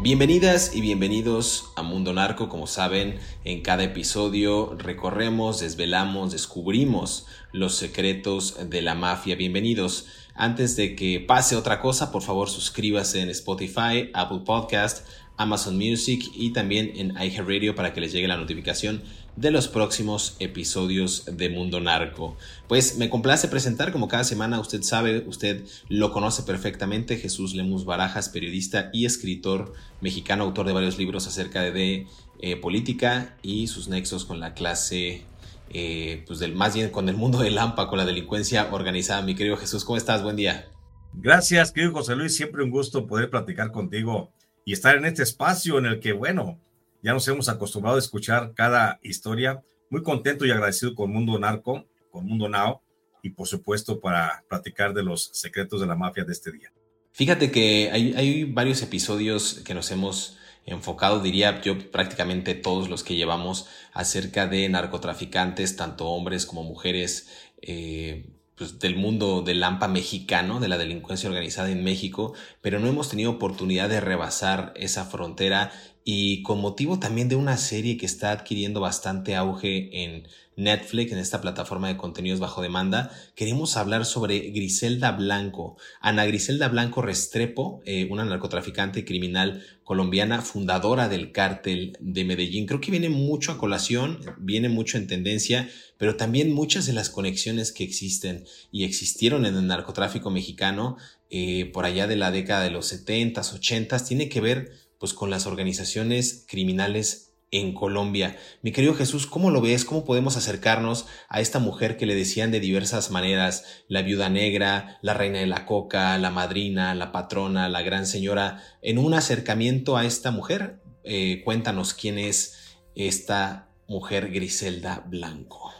Bienvenidas y bienvenidos a Mundo Narco. Como saben, en cada episodio recorremos, desvelamos, descubrimos los secretos de la mafia. Bienvenidos. Antes de que pase otra cosa, por favor suscríbase en Spotify, Apple Podcast, Amazon Music y también en iHeartRadio para que les llegue la notificación de los próximos episodios de Mundo Narco. Pues me complace presentar, como cada semana usted sabe, usted lo conoce perfectamente, Jesús Lemus Barajas, periodista y escritor mexicano, autor de varios libros acerca de, eh, política y sus nexos con la clase, eh, pues del, más bien con el mundo del AMPA, con la delincuencia organizada. Mi querido Jesús, ¿cómo estás? Buen día. Gracias, querido José Luis, siempre un gusto poder platicar contigo y estar en este espacio en el que, bueno, ya nos hemos acostumbrado a escuchar cada historia. Muy contento y agradecido con Mundo Narco, con Mundo Now y por supuesto para platicar de los secretos de la mafia de este día. Fíjate que hay, hay varios episodios que nos hemos enfocado, diría yo, prácticamente todos los que llevamos acerca de narcotraficantes, tanto hombres como mujeres, eh, pues, del mundo del AMPA mexicano, de la delincuencia organizada en México, pero no hemos tenido oportunidad de rebasar esa frontera y con motivo también de una serie que está adquiriendo bastante auge en Netflix, en esta plataforma de contenidos bajo demanda, queremos hablar sobre Griselda Blanco, Ana Griselda Blanco Restrepo, eh, una narcotraficante criminal colombiana, fundadora del cártel de Medellín. Creo que viene mucho a colación, viene mucho en tendencia, pero también muchas de las conexiones que existen y existieron en el narcotráfico mexicano eh, por allá de la década de los 70s, 80s, tiene que ver pues con las organizaciones criminales en Colombia. Mi querido Jesús, ¿cómo lo ves? ¿Cómo podemos acercarnos a esta mujer que le decían de diversas maneras, la viuda negra, la reina de la coca, la madrina, la patrona, la gran señora, en un acercamiento a esta mujer? Eh, cuéntanos quién es esta mujer Griselda Blanco.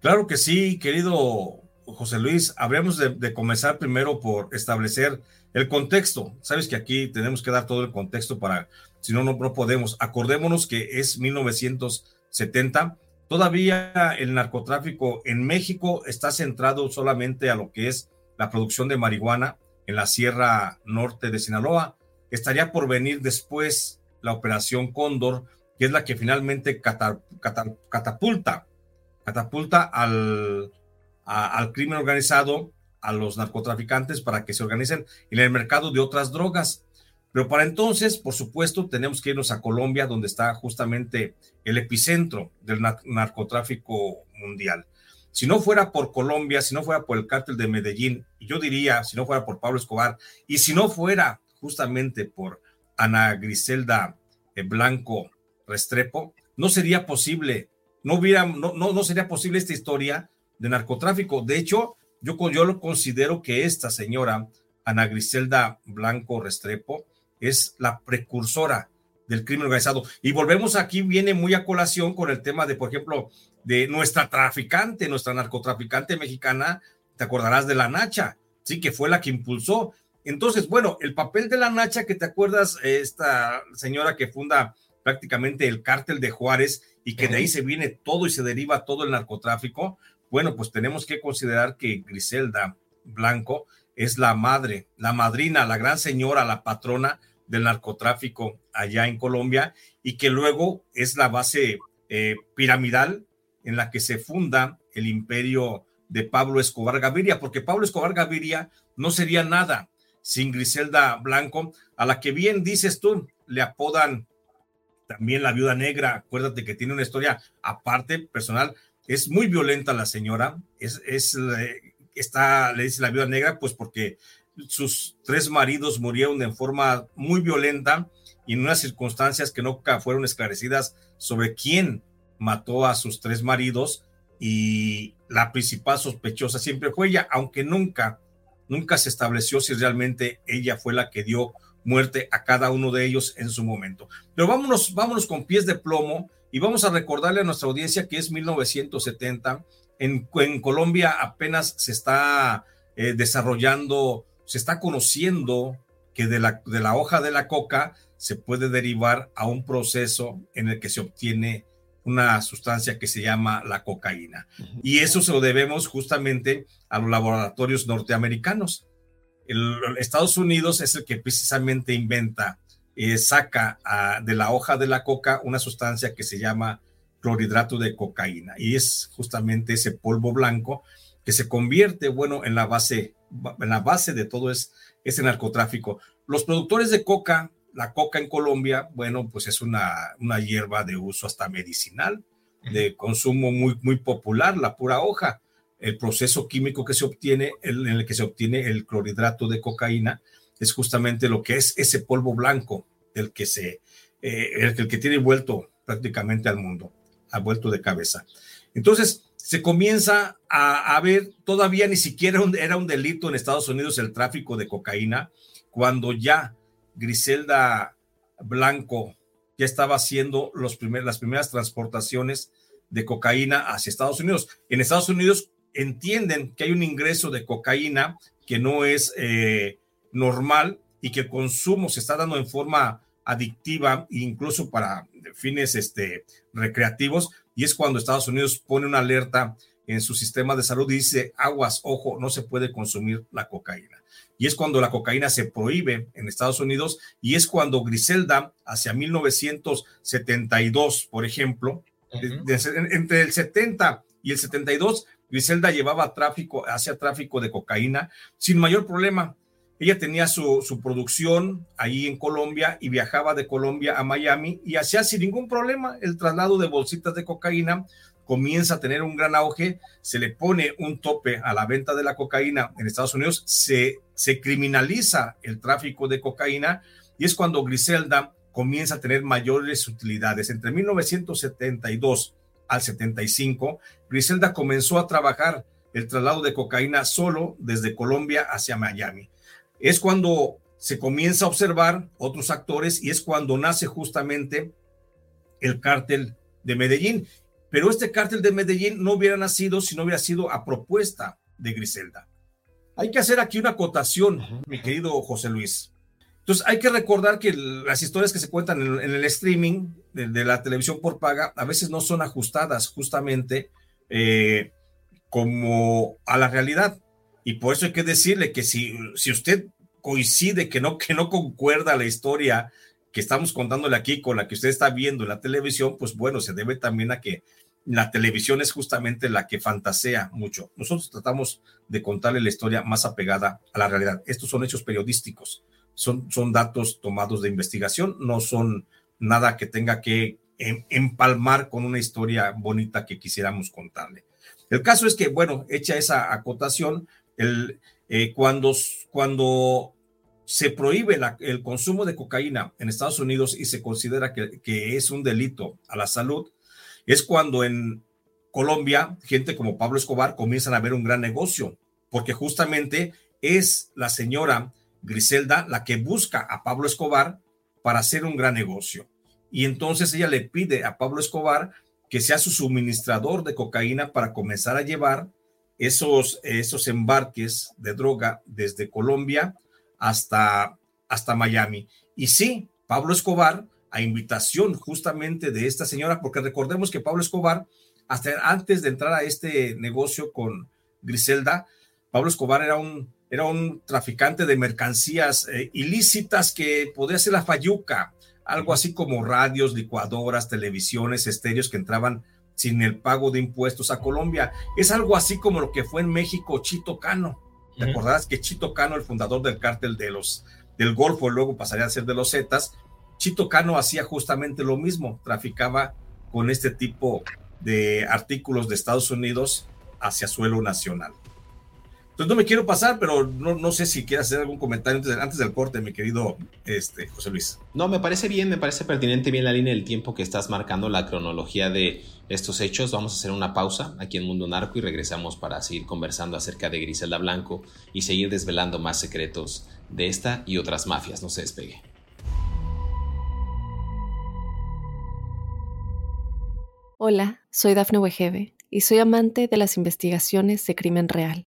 Claro que sí, querido José Luis. Habríamos de, de comenzar primero por establecer el contexto. Sabes que aquí tenemos que dar todo el contexto para si no, no podemos. Acordémonos que es 1970. Todavía el narcotráfico en México está centrado solamente a lo que es la producción de marihuana en la Sierra Norte de Sinaloa. Estaría por venir después la operación Cóndor, que es la que finalmente catapulta, catapulta al, al crimen organizado, a los narcotraficantes para que se organicen en el mercado de otras drogas. Pero para entonces, por supuesto, tenemos que irnos a Colombia, donde está justamente el epicentro del narcotráfico mundial. Si no fuera por Colombia, si no fuera por el cártel de Medellín, yo diría, si no fuera por Pablo Escobar, y si no fuera justamente por Ana Griselda eh, Blanco Restrepo, no sería posible, no, hubiera, no, no, sería posible esta historia de narcotráfico. De hecho, yo, yo lo considero que esta señora, Ana Griselda Blanco Restrepo, es la precursora del crimen organizado. Y volvemos aquí, viene muy a colación con el tema de, por ejemplo, de nuestra traficante, nuestra narcotraficante mexicana, te acordarás de la Nacha, sí, que fue la que impulsó. Entonces, bueno, el papel de la Nacha, que te acuerdas, esta señora que funda prácticamente el cártel de Juárez y que de ahí se viene todo y se deriva todo el narcotráfico, bueno, pues tenemos que considerar que Griselda Blanco es la madre, la madrina, la gran señora, la patrona del narcotráfico allá en Colombia y que luego es la base eh, piramidal en la que se funda el imperio de Pablo Escobar Gaviria, porque Pablo Escobar Gaviria no sería nada sin Griselda Blanco, a la que bien dices tú, le apodan también la viuda negra, acuérdate que tiene una historia aparte, personal, es muy violenta la señora, es, es eh, está, le dice la viuda negra, pues porque sus tres maridos murieron de forma muy violenta y en unas circunstancias que nunca fueron esclarecidas sobre quién mató a sus tres maridos y la principal sospechosa siempre fue ella, aunque nunca, nunca se estableció si realmente ella fue la que dio muerte a cada uno de ellos en su momento. Pero vámonos, vámonos con pies de plomo y vamos a recordarle a nuestra audiencia que es 1970. En, en Colombia apenas se está eh, desarrollando se está conociendo que de la, de la hoja de la coca se puede derivar a un proceso en el que se obtiene una sustancia que se llama la cocaína. Y eso se lo debemos justamente a los laboratorios norteamericanos. El, Estados Unidos es el que precisamente inventa, eh, saca de la hoja de la coca una sustancia que se llama clorhidrato de cocaína. Y es justamente ese polvo blanco que se convierte, bueno, en la base en la base de todo es ese narcotráfico. Los productores de coca, la coca en Colombia, bueno, pues es una, una hierba de uso hasta medicinal, de consumo muy, muy popular, la pura hoja. El proceso químico que se obtiene, en el que se obtiene el clorhidrato de cocaína, es justamente lo que es ese polvo blanco, el que se, eh, el, que tiene vuelto prácticamente al mundo, ha vuelto de cabeza. Entonces, se comienza a, ver, todavía ni siquiera era un delito en Estados Unidos el tráfico de cocaína, cuando ya Griselda Blanco ya estaba haciendo los las primeras transportaciones de cocaína hacia Estados Unidos. En Estados Unidos entienden que hay un ingreso de cocaína que no es eh, normal y que el consumo se está dando en forma adictiva incluso para fines este, recreativos, y es cuando Estados Unidos pone una alerta en su sistema de salud y dice, aguas, ojo, no se puede consumir la cocaína. Y es cuando la cocaína se prohíbe en Estados Unidos y es cuando Griselda, hacia 1972, por ejemplo, entre el 70 y el 72, Griselda llevaba tráfico, hacia tráfico de cocaína sin mayor problema. Ella tenía su, producción ahí en Colombia y viajaba de Colombia a Miami y hacía sin ningún problema el traslado de bolsitas de cocaína. Comienza a tener un gran auge, se le pone un tope a la venta de la cocaína en Estados Unidos, se, se criminaliza el tráfico de cocaína y es cuando Griselda comienza a tener mayores utilidades. Entre 1972 al 75, Griselda comenzó a trabajar el traslado de cocaína solo desde Colombia hacia Miami es cuando se comienza a observar otros actores y es cuando nace justamente el cártel de Medellín. Pero este cártel de Medellín no hubiera nacido si no hubiera sido a propuesta de Griselda. Hay que hacer aquí una acotación, mi querido José Luis. Entonces hay que recordar que las historias que se cuentan en, el streaming de, la televisión por paga a veces no son ajustadas justamente eh, como a la realidad. Y por eso hay que decirle que si, si usted coincide, que no, que no concuerda la historia que estamos contándole aquí con la que usted está viendo en la televisión, pues bueno, se debe también a que la televisión es justamente la que fantasea mucho. Nosotros tratamos de contarle la historia más apegada a la realidad. Estos son hechos periodísticos, son, son datos tomados de investigación, no son nada que tenga que em, empalmar con una historia bonita que quisiéramos contarle. El caso es que, bueno, hecha esa acotación, el, eh, cuando, cuando se prohíbe el consumo de cocaína en Estados Unidos y se considera que, que, es un delito a la salud, es cuando en Colombia gente como Pablo Escobar comienzan a ver un gran negocio, porque justamente es la señora Griselda la que busca a Pablo Escobar para hacer un gran negocio. Y entonces ella le pide a Pablo Escobar que sea su suministrador de cocaína para comenzar a llevar esos, esos embarques de droga desde Colombia hasta, hasta Miami. Y sí, Pablo Escobar a invitación justamente de esta señora, porque recordemos que Pablo Escobar, hasta antes de entrar a este negocio con Griselda, Pablo Escobar era un, era un traficante de mercancías eh, ilícitas que podía ser la fayuca, algo así como radios, licuadoras, televisiones, estéreos que entraban sin el pago de impuestos a Colombia. Es algo así como lo que fue en México Chito Cano. ¿Te acordarás que Chito Cano, el fundador del cártel de los, del Golfo, luego pasaría a ser de los Zetas, Chito Cano hacía justamente lo mismo, traficaba con este tipo de artículos de Estados Unidos hacia suelo nacional. Entonces no me quiero pasar, pero no, no sé si quieres hacer algún comentario antes, del corte, mi querido este, José Luis. No, me parece bien, me parece pertinente bien la línea del tiempo que estás marcando, la cronología de estos hechos. Vamos a hacer una pausa aquí en Mundo Narco y regresamos para seguir conversando acerca de Griselda Blanco y seguir desvelando más secretos de esta y otras mafias. No se despegue. Hola, soy Dafne Wegebe y soy amante de las investigaciones de crimen real.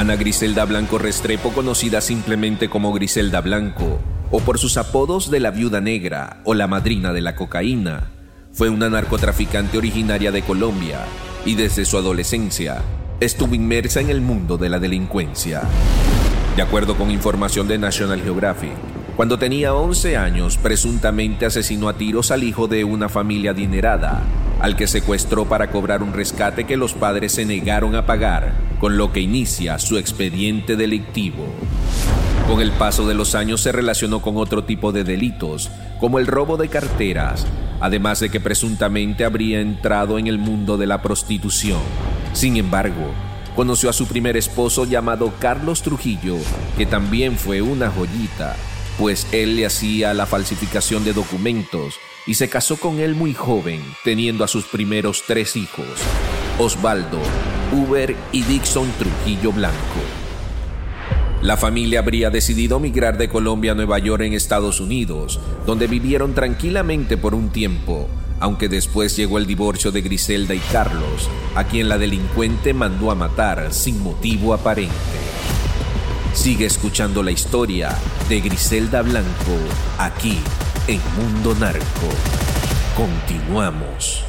Ana Griselda Blanco Restrepo, conocida simplemente como Griselda Blanco, o por sus apodos de la viuda negra o la madrina de la cocaína, fue una narcotraficante originaria de Colombia y desde su adolescencia estuvo inmersa en el mundo de la delincuencia. De acuerdo con información de National Geographic, cuando tenía 11 años, presuntamente asesinó a tiros al hijo de una familia adinerada al que secuestró para cobrar un rescate que los padres se negaron a pagar, con lo que inicia su expediente delictivo. Con el paso de los años se relacionó con otro tipo de delitos, como el robo de carteras, además de que presuntamente habría entrado en el mundo de la prostitución. Sin embargo, conoció a su primer esposo llamado Carlos Trujillo, que también fue una joyita, pues él le hacía la falsificación de documentos y se casó con él muy joven, teniendo a sus primeros tres hijos, Osvaldo, Uber y Dixon Trujillo Blanco. La familia habría decidido migrar de Colombia a Nueva York en Estados Unidos, donde vivieron tranquilamente por un tiempo, aunque después llegó el divorcio de Griselda y Carlos, a quien la delincuente mandó a matar sin motivo aparente. Sigue escuchando la historia de Griselda Blanco aquí en Mundo Narco. Continuamos.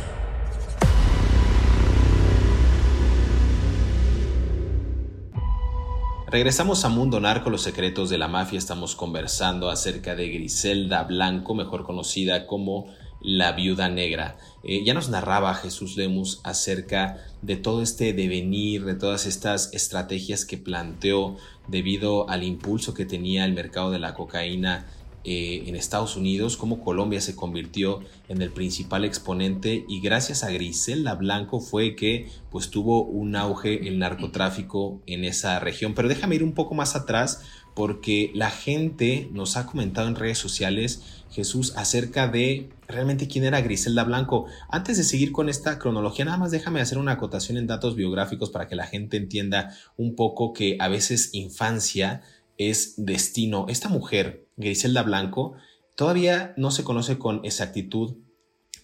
Regresamos a Mundo Narco, los secretos de la mafia. Estamos conversando acerca de Griselda Blanco, mejor conocida como la viuda negra. Eh, ya nos narraba Jesús Lemus acerca de todo este devenir, de todas estas estrategias que planteó debido al impulso que tenía el mercado de la cocaína eh, en Estados Unidos, cómo Colombia se convirtió en el principal exponente y gracias a Griselda Blanco fue que pues tuvo un auge el narcotráfico en esa región. Pero déjame ir un poco más atrás porque la gente nos ha comentado en redes sociales, Jesús, acerca de realmente quién era Griselda Blanco. Antes de seguir con esta cronología, nada más déjame hacer una acotación en datos biográficos para que la gente entienda un poco que a veces infancia es destino. Esta mujer, Griselda Blanco, todavía no se conoce con exactitud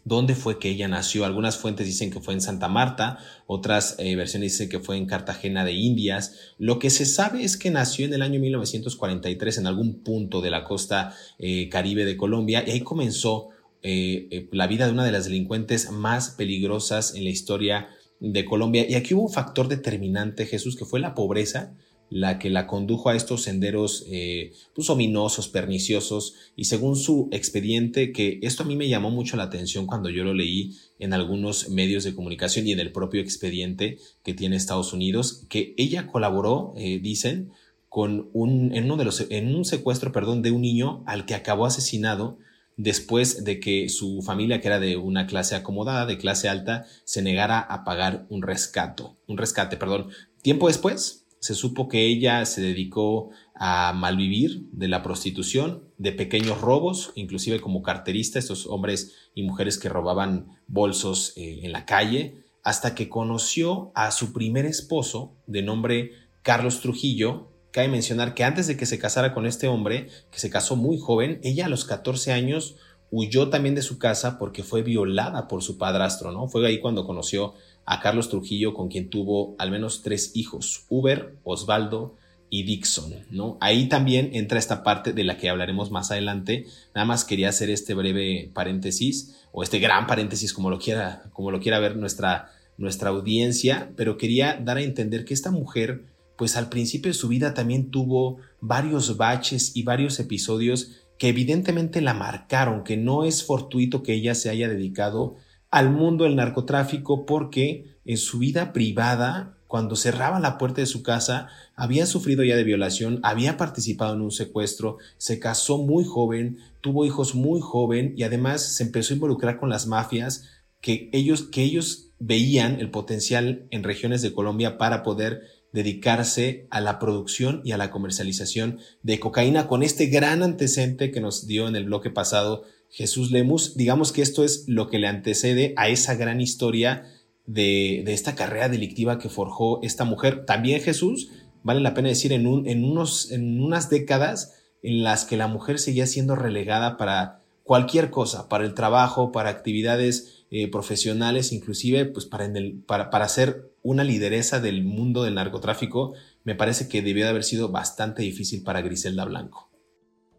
dónde fue que ella nació. Algunas fuentes dicen que fue en Santa Marta, otras eh, versiones dicen que fue en Cartagena de Indias. Lo que se sabe es que nació en el año 1943 en algún punto de la costa eh, caribe de Colombia y ahí comenzó eh, la vida de una de las delincuentes más peligrosas en la historia de Colombia. Y aquí hubo un factor determinante, Jesús, que fue la pobreza la que la condujo a estos senderos eh, pues, ominosos, perniciosos, y según su expediente, que esto a mí me llamó mucho la atención cuando yo lo leí en algunos medios de comunicación y en el propio expediente que tiene Estados Unidos, que ella colaboró, eh, dicen, con un, en, uno de los, en un secuestro, perdón, de un niño al que acabó asesinado después de que su familia, que era de una clase acomodada, de clase alta, se negara a pagar un rescato, un rescate, perdón. Tiempo después, se supo que ella se dedicó a malvivir de la prostitución, de pequeños robos, inclusive como carterista, estos hombres y mujeres que robaban bolsos eh, en la calle, hasta que conoció a su primer esposo de nombre Carlos Trujillo. Cabe mencionar que antes de que se casara con este hombre, que se casó muy joven, ella a los 14 años huyó también de su casa porque fue violada por su padrastro, ¿no? Fue ahí cuando conoció a Carlos Trujillo, con quien tuvo al menos tres hijos, Uber, Osvaldo y Dixon, ¿no? Ahí también entra esta parte de la que hablaremos más adelante. Nada más quería hacer este breve paréntesis, o este gran paréntesis, como lo quiera, como lo quiera ver nuestra, nuestra audiencia, pero quería dar a entender que esta mujer, pues al principio de su vida también tuvo varios baches y varios episodios que evidentemente la marcaron, que no es fortuito que ella se haya dedicado al mundo del narcotráfico porque en su vida privada, cuando cerraba la puerta de su casa, había sufrido ya de violación, había participado en un secuestro, se casó muy joven, tuvo hijos muy joven y además se empezó a involucrar con las mafias que ellos, que ellos veían el potencial en regiones de Colombia para poder dedicarse a la producción y a la comercialización de cocaína con este gran antecedente que nos dio en el bloque pasado Jesús Lemus. Digamos que esto es lo que le antecede a esa gran historia de, esta carrera delictiva que forjó esta mujer. También Jesús, vale la pena decir, en, un, en, unos, en unas décadas en las que la mujer seguía siendo relegada para cualquier cosa, para el trabajo, para actividades eh, profesionales, inclusive pues para, para, para ser una lideresa del mundo del narcotráfico, me parece que debió de haber sido bastante difícil para Griselda Blanco.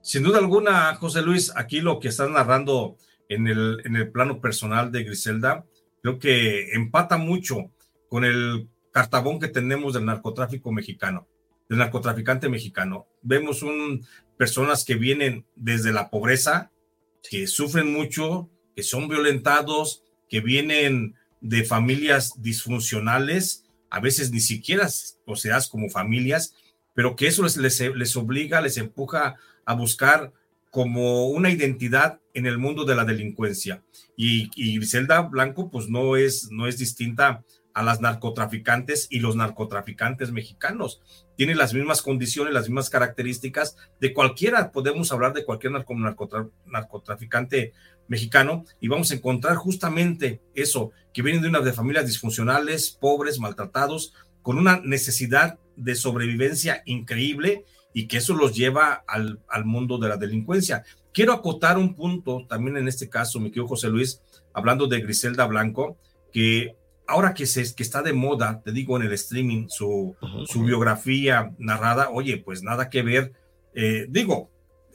Sin duda alguna, José Luis, aquí lo que estás narrando en el, en el plano personal de Griselda, creo que empata mucho con el cartabón que tenemos del narcotráfico mexicano, del narcotraficante mexicano. Vemos un, personas que vienen desde la pobreza, que sufren mucho, que son violentados, que vienen de familias disfuncionales, a veces ni siquiera poseas como familias, pero que eso les, les, obliga, les empuja a buscar como una identidad en el mundo de la delincuencia. Y, y Griselda Blanco, pues no es, no es distinta a las narcotraficantes y los narcotraficantes mexicanos. Tiene las mismas condiciones, las mismas características de cualquiera, podemos hablar de cualquier narcotraficante mexicano y vamos a encontrar justamente eso, que vienen de una de familias disfuncionales, pobres, maltratados, con una necesidad de sobrevivencia increíble y que eso los lleva al, al mundo de la delincuencia. Quiero acotar un punto también en este caso, mi querido José Luis, hablando de Griselda Blanco, que ahora que, se, que está de moda, te digo en el streaming, su, su biografía narrada, oye, pues nada que ver. Eh, digo,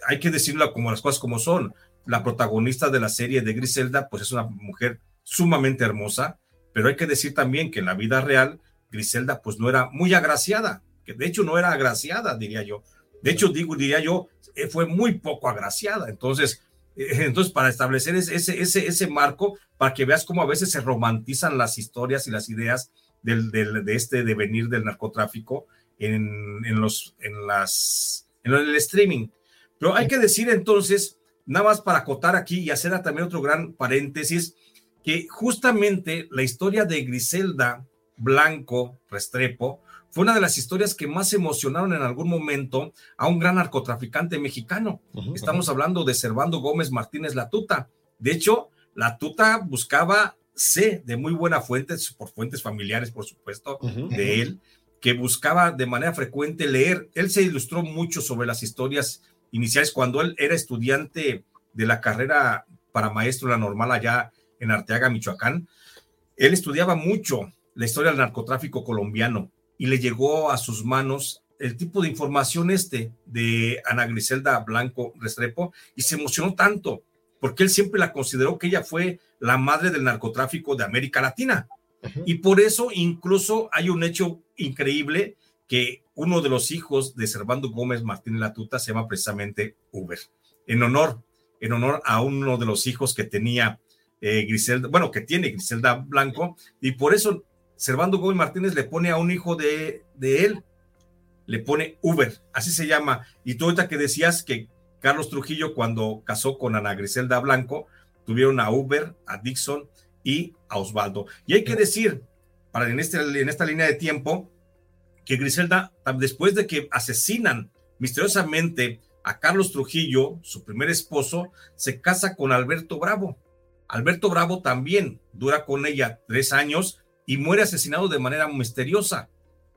hay que decirlo como las cosas como son. La protagonista de la serie de Griselda, pues es una mujer sumamente hermosa, pero hay que decir también que en la vida real, Griselda, pues no era muy agraciada, que de hecho no era agraciada, diría yo. De hecho, digo, diría yo, eh, fue muy poco agraciada. Entonces, entonces, para establecer ese, ese, ese marco, para que veas cómo a veces se romantizan las historias y las ideas del, del, de este devenir del narcotráfico en, en, los, en, las, en el streaming. Pero hay que decir entonces, nada más para acotar aquí y hacer también otro gran paréntesis, que justamente la historia de Griselda Blanco Restrepo fue una de las historias que más emocionaron en algún momento a un gran narcotraficante mexicano. Estamos hablando de Servando Gómez Martínez Latuta. De hecho, Latuta buscaba, sé, de muy buena fuente, por fuentes familiares, por supuesto, de él, que buscaba de manera frecuente leer. Él se ilustró mucho sobre las historias iniciales cuando él era estudiante de la carrera para maestro la normal allá en Arteaga, Michoacán. Él estudiaba mucho la historia del narcotráfico colombiano y le llegó a sus manos el tipo de información este de Ana Griselda Blanco Restrepo y se emocionó tanto porque él siempre la consideró que ella fue la madre del narcotráfico de América Latina. Y por eso incluso hay un hecho increíble que uno de los hijos de Servando Gómez Martínez Latuta se llama precisamente Uber, en honor, en honor a uno de los hijos que tenía eh, Griselda, bueno, que tiene Griselda Blanco, y por eso Servando Gómez Martínez le pone a un hijo de, de él, le pone Uber, así se llama. Y tú ahorita que decías que Carlos Trujillo, cuando casó con Ana Griselda Blanco, tuvieron a Uber, a Dixon y a Osvaldo. Y hay que decir, para en, este, en esta línea de tiempo, que Griselda, después de que asesinan misteriosamente a Carlos Trujillo, su primer esposo, se casa con Alberto Bravo. Alberto Bravo también dura con ella tres años y muere asesinado de manera misteriosa.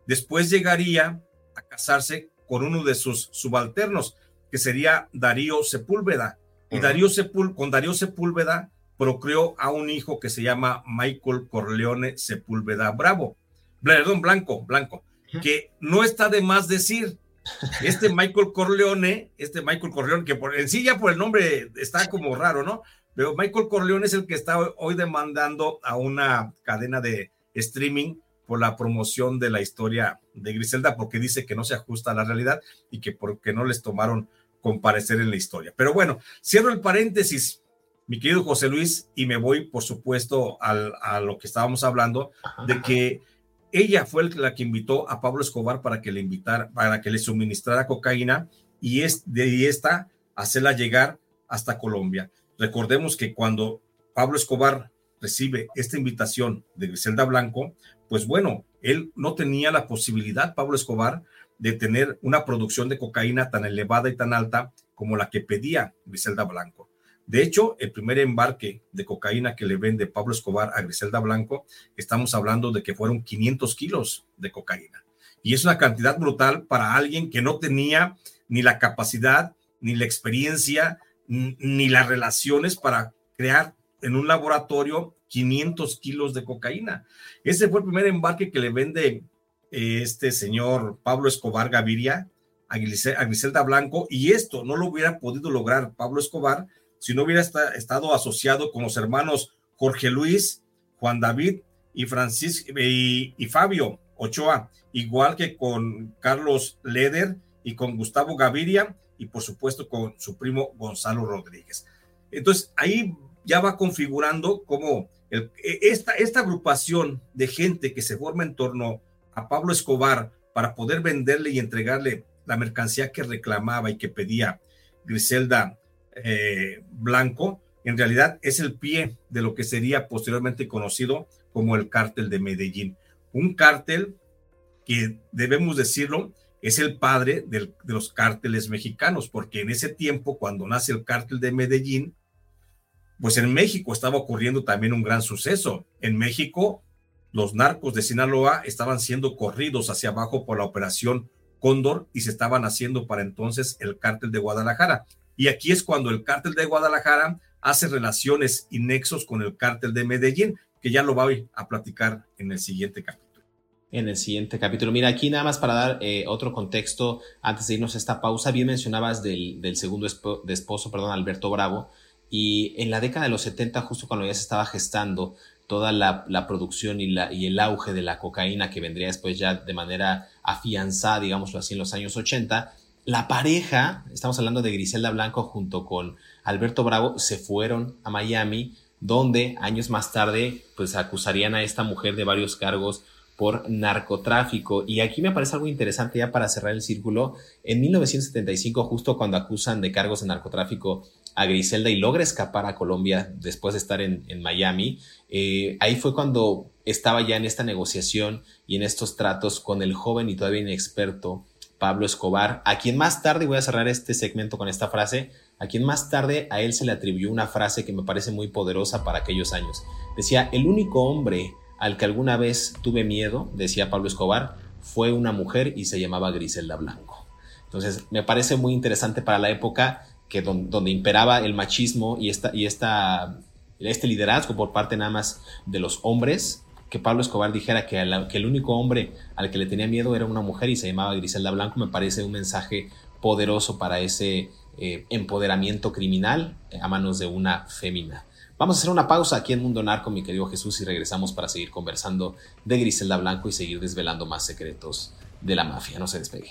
Después llegaría a casarse con uno de sus subalternos, que sería Darío Sepúlveda. Y Darío con Darío Sepúlveda procreó a un hijo que se llama Michael Corleone Sepúlveda Bravo. Perdón, Blanco, Blanco, que no está de más decir. Este Michael Corleone, este Michael Corleone, que por, en sí ya por el nombre está como raro, ¿no? Pero Michael Corleone es el que está hoy demandando a una cadena de streaming por la promoción de la historia de Griselda, porque dice que no se ajusta a la realidad y que porque no les tomaron comparecer en la historia. Pero bueno, cierro el paréntesis, mi querido José Luis, y me voy, por supuesto, a lo que estábamos hablando, de que ella fue la que invitó a Pablo Escobar para que le invitara, para que le suministrara cocaína y es de esta hacerla llegar hasta Colombia. Recordemos que cuando Pablo Escobar recibe esta invitación de Griselda Blanco, pues bueno, él no tenía la posibilidad, Pablo Escobar, de tener una producción de cocaína tan elevada y tan alta como la que pedía Griselda Blanco. De hecho, el primer embarque de cocaína que le vende Pablo Escobar a Griselda Blanco, estamos hablando de que fueron 500 kilos de cocaína. Y es una cantidad brutal para alguien que no tenía ni la capacidad, ni la experiencia, ni las relaciones para crear en un laboratorio 500 kilos de cocaína. Ese fue el primer embarque que le vende eh, este señor Pablo Escobar Gaviria a Griselda Blanco y esto no lo hubiera podido lograr Pablo Escobar si no hubiera estado asociado con los hermanos Jorge Luis, Juan David y Francisco y, Fabio Ochoa, igual que con Carlos Leder y con Gustavo Gaviria y por supuesto con su primo Gonzalo Rodríguez. Entonces ahí ya va configurando como e, esta, esta agrupación de gente que se forma en torno a Pablo Escobar para poder venderle y entregarle la mercancía que reclamaba y que pedía Griselda eh, blanco, en realidad es el pie de lo que sería posteriormente conocido como el cártel de Medellín. Un cártel que debemos decirlo, es el padre de los cárteles mexicanos, porque en ese tiempo, cuando nace el cártel de Medellín, pues en México estaba ocurriendo también un gran suceso. En México, los narcos de Sinaloa estaban siendo corridos hacia abajo por la operación Cóndor y se estaban haciendo para entonces el cártel de Guadalajara. Y aquí es cuando el cártel de Guadalajara hace relaciones y nexos con el cártel de Medellín, que ya lo voy a platicar en el siguiente capítulo. En el siguiente capítulo. Mira, aquí nada más para dar eh, otro contexto, antes de irnos a esta pausa, bien mencionabas del, segundo de esposo, perdón, Alberto Bravo, y en la década de los 70, justo cuando ya se estaba gestando toda la, producción y, la, y el auge de la cocaína que vendría después ya de manera afianzada, digámoslo así, en los años 80, la pareja, estamos hablando de Griselda Blanco junto con Alberto Bravo, se fueron a Miami, donde años más tarde, pues acusarían a esta mujer de varios cargos por narcotráfico. Y aquí me parece algo interesante ya para cerrar el círculo. En 1975, justo cuando acusan de cargos de narcotráfico a Griselda y logra escapar a Colombia después de estar en, Miami, eh, ahí fue cuando estaba ya en esta negociación y en estos tratos con el joven y todavía inexperto Pablo Escobar, a quien más tarde, voy a cerrar este segmento con esta frase, a quien más tarde a él se le atribuyó una frase que me parece muy poderosa para aquellos años. Decía, el único hombre al que alguna vez tuve miedo, decía Pablo Escobar, fue una mujer y se llamaba Griselda Blanco. Entonces, me parece muy interesante para la época que donde imperaba el machismo y, esta, y esta, este liderazgo por parte nada más de los hombres, que Pablo Escobar dijera que, el único hombre al que le tenía miedo era una mujer y se llamaba Griselda Blanco, me parece un mensaje poderoso para ese eh, empoderamiento criminal a manos de una fémina. Vamos a hacer una pausa aquí en Mundo Narco, mi querido Jesús, y regresamos para seguir conversando de Griselda Blanco y seguir desvelando más secretos de la mafia. No se despegue.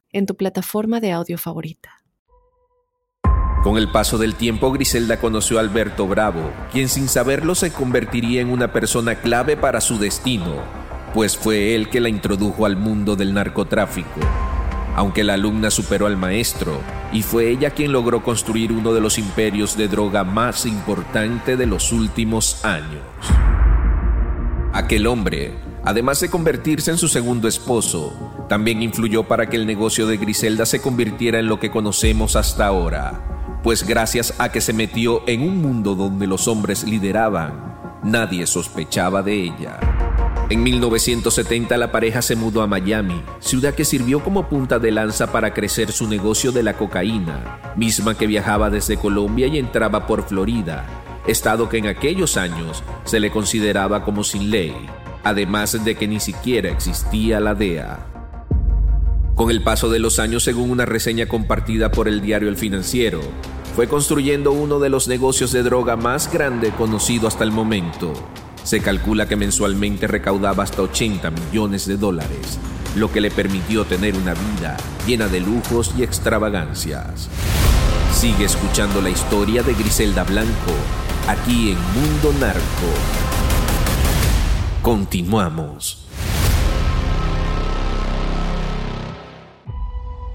en tu plataforma de audio favorita. Con el paso del tiempo, Griselda conoció a Alberto Bravo, quien sin saberlo se convertiría en una persona clave para su destino, pues fue él que la introdujo al mundo del narcotráfico aunque la alumna superó al maestro y fue ella quien logró construir uno de los imperios de droga más importante de los últimos años. Aquel hombre, además de convertirse en su segundo esposo, también influyó para que el negocio de Griselda se convirtiera en lo que conocemos hasta ahora, pues gracias a que se metió en un mundo donde los hombres lideraban, nadie sospechaba de ella. En 1970 la pareja se mudó a Miami, ciudad que sirvió como punta de lanza para crecer su negocio de la cocaína, misma que viajaba desde Colombia y entraba por Florida, estado que en aquellos años se le consideraba como sin ley, además de que ni siquiera existía la DEA. Con el paso de los años, según una reseña compartida por el diario El Financiero, fue construyendo uno de los negocios de droga más grande conocido hasta el momento, se calcula que mensualmente recaudaba hasta 80 millones de dólares, lo que le permitió tener una vida llena de lujos y extravagancias. Sigue escuchando la historia de Griselda Blanco aquí en Mundo Narco. Continuamos.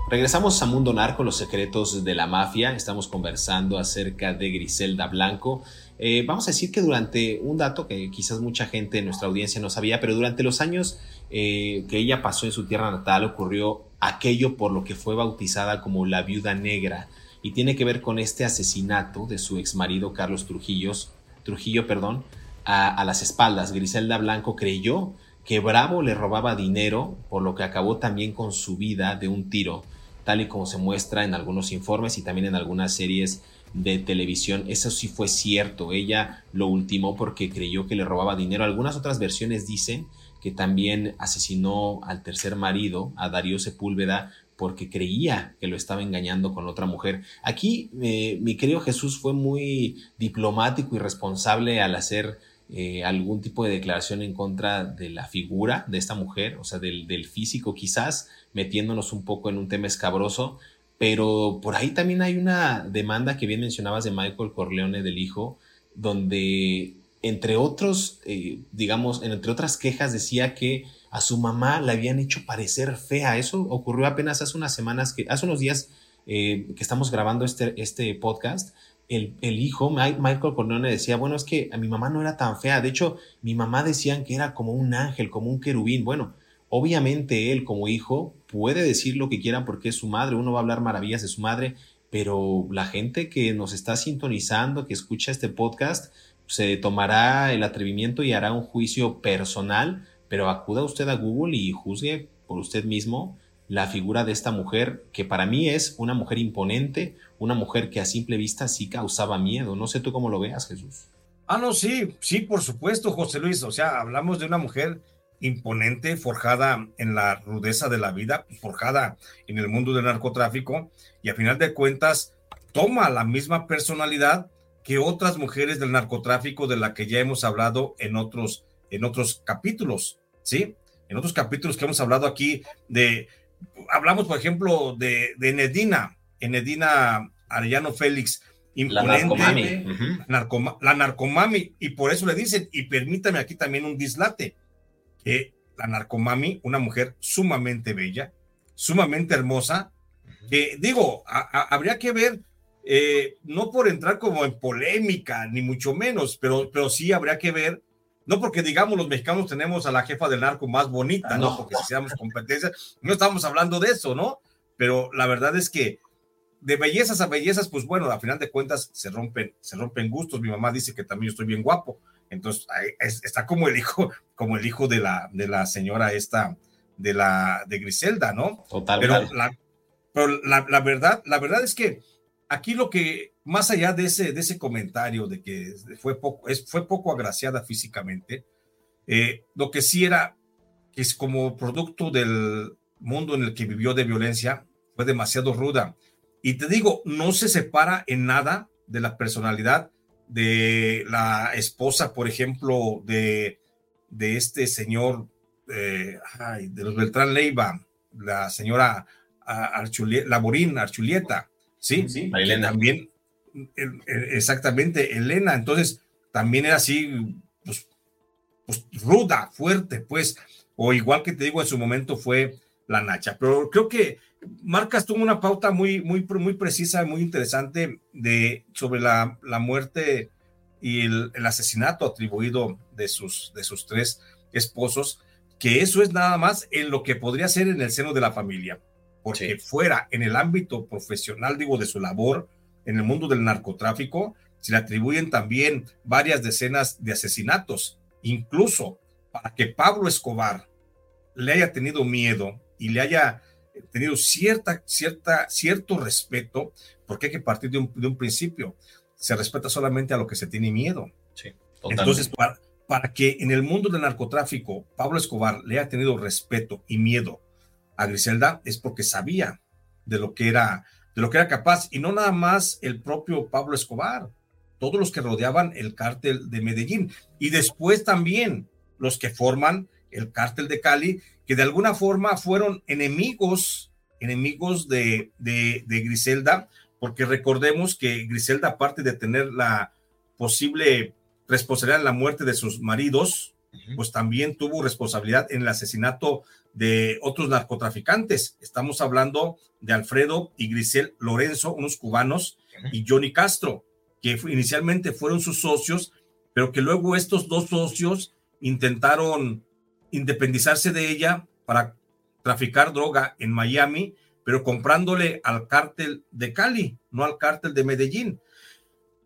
Regresamos a Mundo Narco, los secretos de la mafia. Estamos conversando acerca de Griselda Blanco. Eh, vamos a decir que durante un dato que quizás mucha gente en nuestra audiencia no sabía, pero durante los años eh, que ella pasó en su tierra natal ocurrió aquello por lo que fue bautizada como la viuda negra y tiene que ver con este asesinato de su ex marido Carlos Trujillos, Trujillo, perdón, a, las espaldas. Griselda Blanco creyó que Bravo le robaba dinero, por lo que acabó también con su vida de un tiro, tal y como se muestra en algunos informes y también en algunas series de televisión. Eso sí fue cierto. Ella lo ultimó porque creyó que le robaba dinero. Algunas otras versiones dicen que también asesinó al tercer marido, a Darío Sepúlveda, porque creía que lo estaba engañando con otra mujer. Aquí eh, mi querido Jesús fue muy diplomático y responsable al hacer eh, algún tipo de declaración en contra de la figura de esta mujer, o sea, del, del físico quizás, metiéndonos un poco en un tema escabroso, pero por ahí también hay una demanda que bien mencionabas de Michael Corleone del hijo, donde entre otros, eh, digamos, entre otras quejas decía que a su mamá le habían hecho parecer fea. Eso ocurrió apenas hace unas semanas, que, hace unos días eh, que estamos grabando este, este podcast. El, el, hijo, Michael Corleone, decía, bueno, es que a mi mamá no era tan fea. De hecho, mi mamá decían que era como un ángel, como un querubín. Bueno, Obviamente él como hijo puede decir lo que quiera porque es su madre, uno va a hablar maravillas de su madre, pero la gente que nos está sintonizando, que escucha este podcast, se tomará el atrevimiento y hará un juicio personal, pero acuda usted a Google y juzgue por usted mismo la figura de esta mujer, que para mí es una mujer imponente, una mujer que a simple vista sí causaba miedo. No sé tú cómo lo veas, Jesús. Ah, no, sí, sí, por supuesto, José Luis. O sea, hablamos de una mujer imponente, forjada en la rudeza de la vida, forjada en el mundo del narcotráfico, y a final de cuentas toma la misma personalidad que otras mujeres del narcotráfico de la que ya hemos hablado en otros, en otros capítulos, ¿sí? En otros capítulos que hemos hablado aquí de, hablamos por ejemplo de, de Nedina, Enedina Arellano Félix, imponente, la la narcomami, y por eso le dicen, y permítame aquí también un dislate, la narcomami, una mujer sumamente bella, sumamente hermosa, que digo, habría que ver, eh, no por entrar como en polémica, ni mucho menos, pero, pero sí habría que ver, no porque digamos los mexicanos tenemos a la jefa del narco más bonita, no, porque si seamos competencia, no estamos hablando de eso, ¿no? Pero la verdad es que de bellezas a bellezas, pues bueno, a final de cuentas se rompen, se rompen gustos. Mi mamá dice que también estoy bien guapo, entonces está como el hijo, como el hijo de la, de la señora esta, de la de Griselda, ¿no? Total. Pero, la, pero la, verdad, la verdad es que aquí lo que, más allá de ese, de ese comentario de que fue poco, fue poco agraciada físicamente, eh, lo que sí era es como producto del mundo en el que vivió de violencia, fue demasiado ruda. Y te digo, no se separa en nada de la personalidad de la esposa, por ejemplo, de, de este señor, eh, de los Beltrán Leiva, la señora Laborín, Archulieta, ¿sí? sí Elena. También, exactamente, Elena. Entonces, también era así, pues, pues, ruda, fuerte, pues, o igual que te digo, en su momento fue la Nacha. Pero creo que marcas tú una pauta muy, muy, muy precisa, muy interesante de, sobre la, la muerte y el, asesinato atribuido de sus, de sus tres esposos, que eso es nada más en lo que podría ser en el seno de la familia, porque fuera en el ámbito profesional, digo, de su labor, en el mundo del narcotráfico, se le atribuyen también varias decenas de asesinatos, incluso para que Pablo Escobar le haya tenido miedo y le haya tenido cierta, cierta, cierto respeto, porque hay que partir de un, de un principio. Se respeta solamente a lo que se tiene miedo. Sí, Entonces, para, para que en el mundo del narcotráfico Pablo Escobar le haya tenido respeto y miedo a Griselda, es porque sabía de lo que era, de lo que era capaz, y no nada más el propio Pablo Escobar, todos los que rodeaban el cártel de Medellín, y después también los que forman el cártel de Cali, que de alguna forma fueron enemigos, enemigos de, de, Griselda, porque recordemos que Griselda, aparte de tener la posible responsabilidad en la muerte de sus maridos, pues también tuvo responsabilidad en el asesinato de otros narcotraficantes. Estamos hablando de Alfredo y Grisel Lorenzo, unos cubanos, y Johnny Castro, que inicialmente fueron sus socios, pero que luego estos dos socios intentaron independizarse de ella para traficar droga en Miami, pero comprándole al cártel de Cali, no al cártel de Medellín.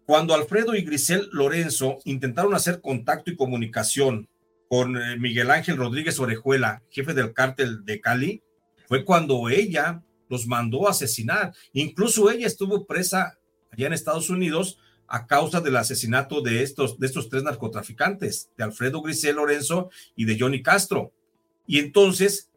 Cuando Alfredo y Grisel Lorenzo intentaron hacer contacto y comunicación con eh, Miguel Ángel Rodríguez Orejuela, jefe del cártel de Cali, fue cuando ella los mandó asesinar. Incluso ella estuvo presa allá en Estados Unidos a causa del asesinato de estos, de estos tres narcotraficantes, de Alfredo Grisel Lorenzo y de Johnny Castro. Y entonces,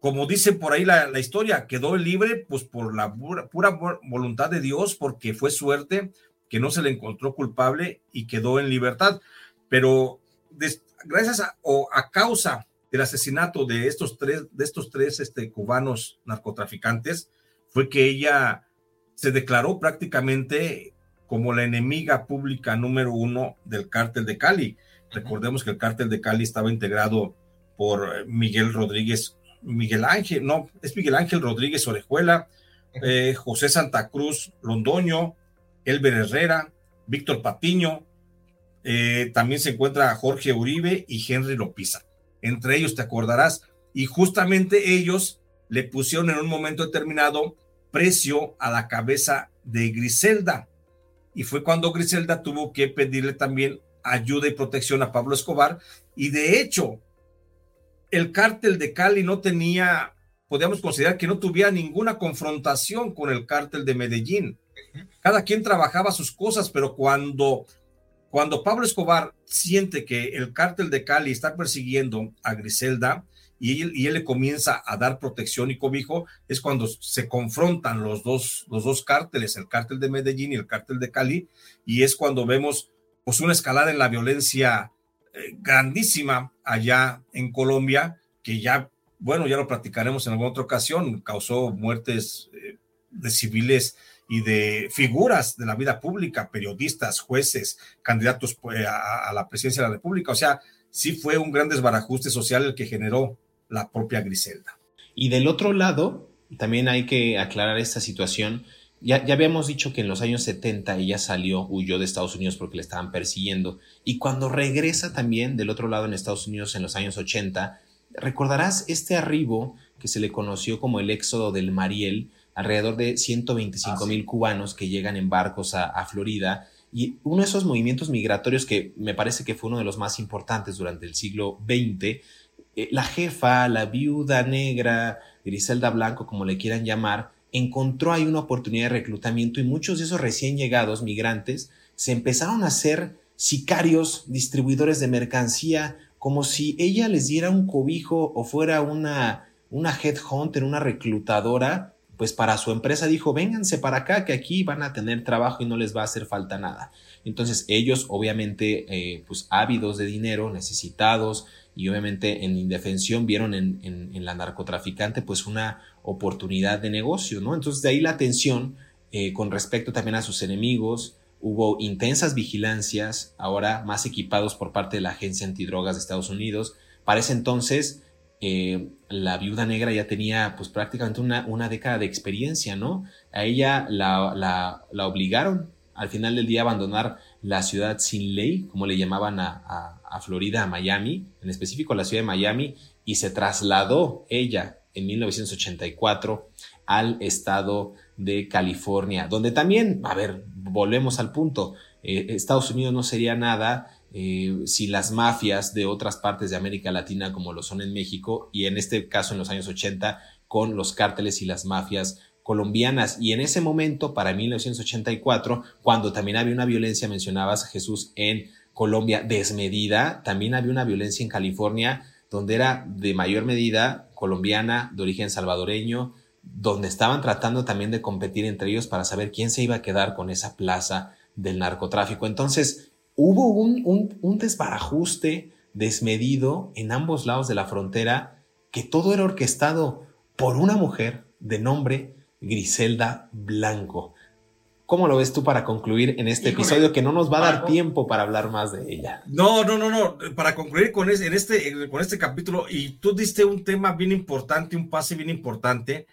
como dice por ahí la, historia, quedó libre pues por la pura, voluntad de Dios, porque fue suerte que no se le encontró culpable y quedó en libertad. Pero gracias a, o a causa del asesinato de estos tres, de estos tres este, cubanos narcotraficantes, fue que ella se declaró prácticamente como la enemiga pública número uno del cártel de Cali. Recordemos que el cártel de Cali estaba integrado por eh, Miguel Rodríguez, Miguel Ángel, no, es Miguel Ángel Rodríguez Orejuela, eh, José Santa Cruz Londoño, Elber Herrera, Víctor Patiño, eh, también se encuentra Jorge Uribe y Henry Lopiza. Entre ellos te acordarás, y justamente ellos le pusieron en un momento determinado precio a la cabeza de Griselda y fue cuando Griselda tuvo que pedirle también ayuda y protección a Pablo Escobar y de hecho el cártel de Cali no tenía, podríamos considerar que no tuviera ninguna confrontación con el cártel de Medellín. Cada quien trabajaba sus cosas, pero cuando cuando Pablo Escobar siente que el cártel de Cali está persiguiendo a Griselda, y él, le comienza a dar protección y cobijo, es cuando se confrontan los dos, los dos cárteles, el cártel de Medellín y el cártel de Cali, y es cuando vemos pues una escalada en la violencia eh, grandísima allá en Colombia, que ya, bueno, ya lo platicaremos en alguna otra ocasión, causó muertes eh, de civiles y de figuras de la vida pública, periodistas, jueces, candidatos a, a, la presidencia de la República. O sea, sí fue un gran desbarajuste social el que generó la propia Griselda. Y del otro lado, también hay que aclarar esta situación. Ya, ya habíamos dicho que en los años 70 ella salió, huyó de Estados Unidos porque le estaban persiguiendo. Y cuando regresa también del otro lado en Estados Unidos en los años 80, recordarás este arribo que se le conoció como el éxodo del Mariel, alrededor de 125 mil cubanos que llegan en barcos a, a Florida. Y uno de esos movimientos migratorios que me parece que fue uno de los más importantes durante el siglo XX eh, la jefa, la viuda negra, Griselda Blanco, como le quieran llamar, encontró ahí una oportunidad de reclutamiento y muchos de esos recién llegados migrantes se empezaron a ser sicarios, distribuidores de mercancía, como si ella les diera un cobijo o fuera una, una headhunter, una reclutadora pues para su empresa dijo, vénganse para acá, que aquí van a tener trabajo y no les va a hacer falta nada. Entonces ellos, obviamente, eh, pues ávidos de dinero, necesitados y obviamente en indefensión vieron en, la narcotraficante pues una oportunidad de negocio, ¿no? Entonces de ahí la tensión eh, con respecto también a sus enemigos, hubo intensas vigilancias, ahora más equipados por parte de la Agencia Antidrogas de Estados Unidos. Para ese entonces, eh, la viuda negra ya tenía pues prácticamente una, una década de experiencia, ¿no? A ella la, la, obligaron al final del día a abandonar la ciudad sin ley, como le llamaban a, a, a Florida, a Miami, en específico la ciudad de Miami, y se trasladó ella en 1984 al estado de California, donde también, a ver, volvemos al punto, eh, Estados Unidos no sería nada eh, si las mafias de otras partes de América Latina como lo son en México y en este caso en los años 80 con los cárteles y las mafias colombianas. Y en ese momento, para 1984, cuando también había una violencia, mencionabas Jesús, en Colombia desmedida, también había una violencia en California donde era de mayor medida colombiana, de origen salvadoreño, donde estaban tratando también de competir entre ellos para saber quién se iba a quedar con esa plaza del narcotráfico. Entonces, hubo un, un, desbarajuste desmedido en ambos lados de la frontera, que todo era orquestado por una mujer de nombre Griselda Blanco. ¿Cómo lo ves tú para concluir en este episodio que no nos va a dar tiempo para hablar más de ella? No, no, no, no. Para concluir con, en este, con este capítulo, y tú diste un tema bien importante, un pase bien importante,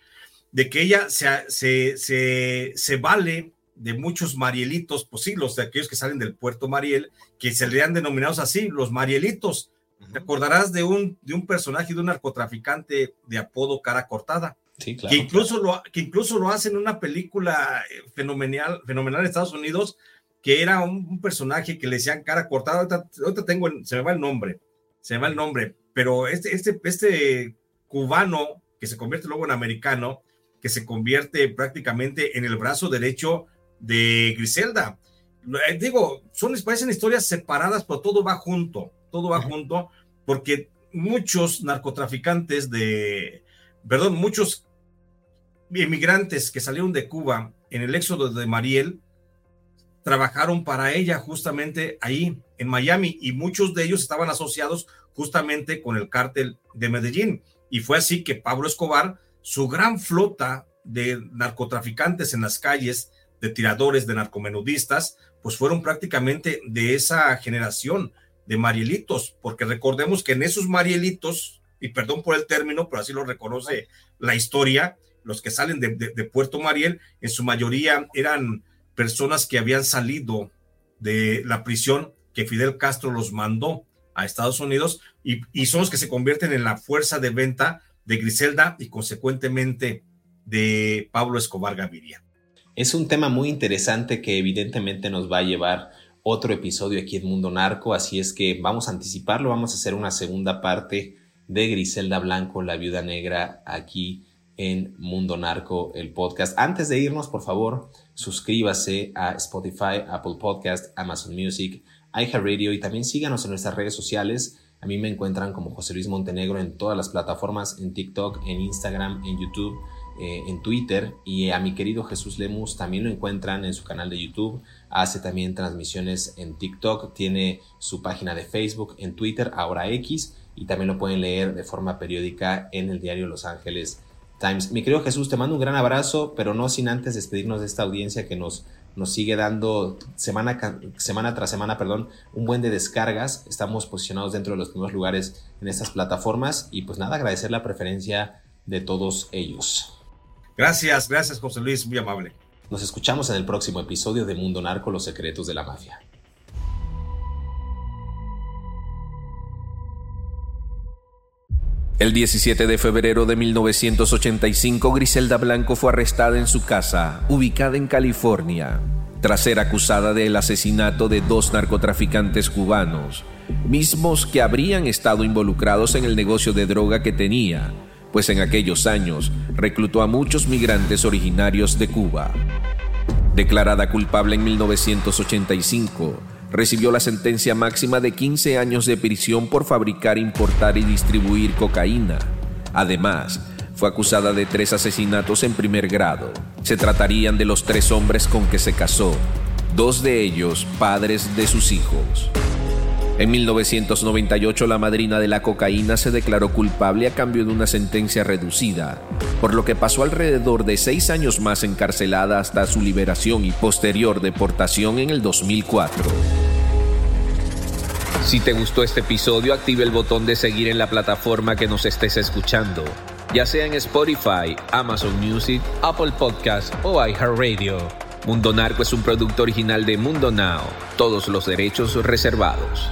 de que ella se, se, se, se vale de muchos marielitos, pues sí, los de aquellos que salen del puerto Mariel, que se le han denominados así, los marielitos. ¿Te acordarás de un, de un personaje, de un narcotraficante de apodo cara cortada? Sí, claro. Que incluso, Lo, que incluso lo hace en una película eh, fenomenal, fenomenal en Estados Unidos, que era un, personaje que le decían cara cortada. Ahorita, tengo, se me va el nombre, se me va el nombre, pero este, este, este cubano que se convierte luego en americano, que se convierte prácticamente en el brazo derecho de Griselda. Eh, digo, son, parecen historias separadas, pero todo va junto, todo va junto, porque muchos narcotraficantes de, perdón, muchos inmigrantes que salieron de Cuba en el éxodo de Mariel, trabajaron para ella justamente ahí en Miami y muchos de ellos estaban asociados justamente con el cártel de Medellín. Y fue así que Pablo Escobar, su gran flota de narcotraficantes en las calles, de tiradores, de narcomenudistas, pues fueron prácticamente de esa generación de marielitos, porque recordemos que en esos marielitos, y perdón por el término, pero así lo reconoce la historia, los que salen de, Puerto Mariel, en su mayoría eran personas que habían salido de la prisión que Fidel Castro los mandó a Estados Unidos y, son los que se convierten en la fuerza de venta de Griselda y consecuentemente de Pablo Escobar Gaviria. Es un tema muy interesante que evidentemente nos va a llevar otro episodio aquí en Mundo Narco, así es que vamos a anticiparlo, vamos a hacer una segunda parte de Griselda Blanco, la viuda negra, aquí en Mundo Narco, el podcast. Antes de irnos, por favor, suscríbase a Spotify, Apple Podcast, Amazon Music, iHeartRadio y también síganos en nuestras redes sociales. A mí me encuentran como José Luis Montenegro en todas las plataformas, en TikTok, en Instagram, en YouTube eh, en Twitter y a mi querido Jesús Lemus también lo encuentran en su canal de YouTube, hace también transmisiones en TikTok, tiene su página de Facebook, en Twitter, ahora X, y también lo pueden leer de forma periódica en el diario Los Ángeles Times. Mi querido Jesús, te mando un gran abrazo, pero no sin antes despedirnos de esta audiencia que nos, nos sigue dando semana, semana tras semana, perdón, un buen de descargas. Estamos posicionados dentro de los primeros lugares en estas plataformas y pues nada, agradecer la preferencia de todos ellos. Gracias, gracias José Luis, muy amable. Nos escuchamos en el próximo episodio de Mundo Narco, los secretos de la mafia. El 17 de febrero de 1985, Griselda Blanco fue arrestada en su casa, ubicada en California, tras ser acusada del asesinato de dos narcotraficantes cubanos, mismos que habrían estado involucrados en el negocio de droga que tenía pues en aquellos años reclutó a muchos migrantes originarios de Cuba. Declarada culpable en 1985, recibió la sentencia máxima de 15 años de prisión por fabricar, importar y distribuir cocaína. Además, fue acusada de tres asesinatos en primer grado. Se tratarían de los tres hombres con que se casó, dos de ellos padres de sus hijos. En 1998 la madrina de la cocaína se declaró culpable a cambio de una sentencia reducida, por lo que pasó alrededor de seis años más encarcelada hasta su liberación y posterior deportación en el 2004. Si te gustó este episodio, active el botón de seguir en la plataforma que nos estés escuchando, ya sea en Spotify, Amazon Music, Apple Podcast o iHeartRadio. Mundo Narco es un producto original de Mundo Now, todos los derechos reservados.